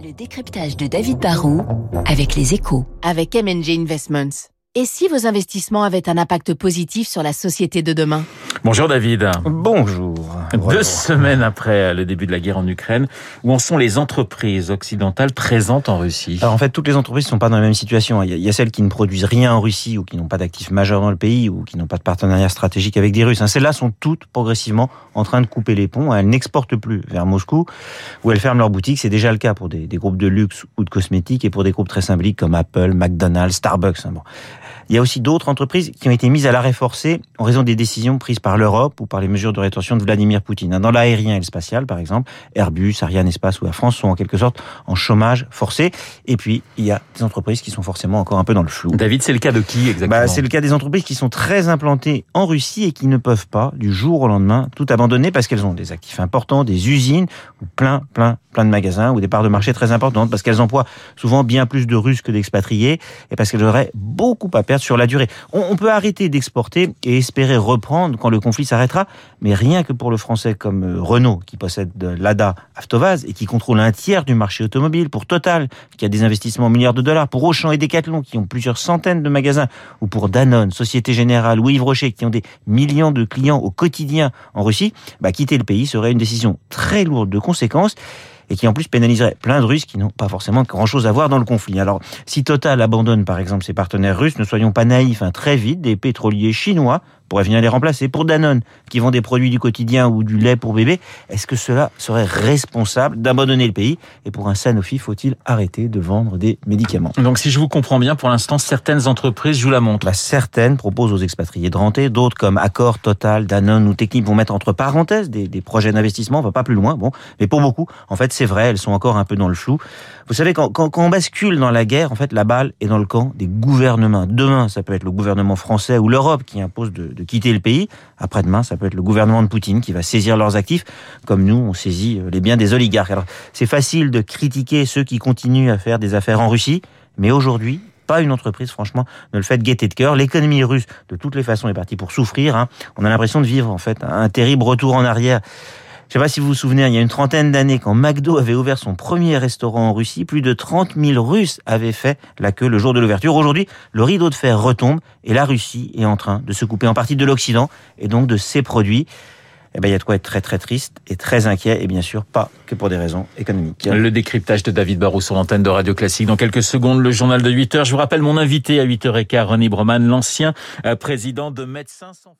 Le décryptage de David Barrault avec les échos. Avec MNG Investments. Et si vos investissements avaient un impact positif sur la société de demain? Bonjour David. Bonjour. Deux semaines après le début de la guerre en Ukraine, où en sont les entreprises occidentales présentes en Russie? Alors en fait, toutes les entreprises ne sont pas dans la même situation. Il y, a, celles qui ne produisent rien en Russie ou qui n'ont pas d'actifs majeurs dans le pays ou qui n'ont pas de partenariat stratégique avec des Russes. Hein, celles-là sont toutes progressivement en train de couper les ponts. Elles n'exportent plus vers Moscou où elles ferment leurs boutiques. C'est déjà le cas pour des, des, groupes de luxe ou de cosmétiques et pour des groupes très symboliques comme Apple, McDonald's, Starbucks. Hein, bon. Il y a aussi d'autres entreprises qui ont été mises à l'arrêt forcé en raison des décisions prises par l'Europe ou par les mesures de rétention de Vladimir Poutine. Dans l'aérien et le spatial, par exemple, Airbus, Ariane Espace ou la France sont en quelque sorte en chômage forcé. Et puis, il y a des entreprises qui sont forcément encore un peu dans le flou. David, c'est le cas de qui exactement bah, C'est le cas des entreprises qui sont très implantées en Russie et qui ne peuvent pas, du jour au lendemain, tout abandonner parce qu'elles ont des actifs importants, des usines, ou plein, plein, plein de magasins ou des parts de marché très importantes parce qu'elles emploient souvent bien plus de Russes que d'expatriés et parce qu'elles auraient beaucoup à perdre sur la durée. On, peut arrêter d'exporter et espérer reprendre quand le conflit s'arrêtera, mais rien que pour le français comme euh, Renault, qui possède l'ADA Avtovaz et qui contrôle un tiers du marché automobile, pour Total, qui a des investissements en milliards de dollars, pour Auchan et Decathlon, qui ont plusieurs centaines de magasins, ou pour Danone, Société Générale ou Yves Rocher, qui ont des millions de clients au quotidien en Russie, bah, quitter le pays serait une décision très lourde de conséquences et qui en plus pénaliserait plein de Russes qui n'ont pas forcément grand-chose à voir dans le conflit. Alors, si Total abandonne par exemple ses partenaires russes, ne soyons pas naïfs, hein, très vite, des pétroliers chinois pourrait venir les remplacer. Pour Danone, qui vend des produits du quotidien ou du lait pour bébé, est-ce que cela serait responsable d'abandonner le pays? Et pour un Sanofi, faut-il arrêter de vendre des médicaments? Donc si je vous comprends bien, pour l'instant, certaines entreprises jouent la montre. Bah, certaines proposent aux expatriés de renter, d'autres comme Accor, Total, Danone ou Technip vont mettre entre parenthèses des, des projets d'investissement, on va pas plus loin. Bon, mais pour beaucoup, en fait, c'est vrai, elles sont encore un peu dans le flou. Vous savez, quand, quand, quand on bascule dans la guerre, en fait, la balle est dans le camp des gouvernements. Demain, ça peut être le gouvernement français ou l'Europe qui impose de, de de quitter le pays. Après-demain, ça peut être le gouvernement de Poutine qui va saisir leurs actifs, comme nous, on saisit les biens des oligarques. Alors, c'est facile de critiquer ceux qui continuent à faire des affaires en Russie, mais aujourd'hui, pas une entreprise, franchement, ne le fait gaieté de cœur. L'économie russe, de toutes les façons, est partie pour souffrir. Hein. On a l'impression de vivre, en fait, un terrible retour en arrière. Je sais pas si vous vous souvenez, il y a une trentaine d'années, quand McDo avait ouvert son premier restaurant en Russie, plus de 30 000 Russes avaient fait la queue le jour de l'ouverture. Aujourd'hui, le rideau de fer retombe et la Russie est en train de se couper en partie de l'Occident et donc de ses produits. Eh ben, il y a de quoi être très très triste et très inquiet, et bien sûr pas que pour des raisons économiques. Le décryptage de David Barrou sur l'antenne de Radio Classique. Dans quelques secondes, le journal de 8 heures. Je vous rappelle mon invité à 8h15, René Broman, l'ancien euh, président de Médecins sans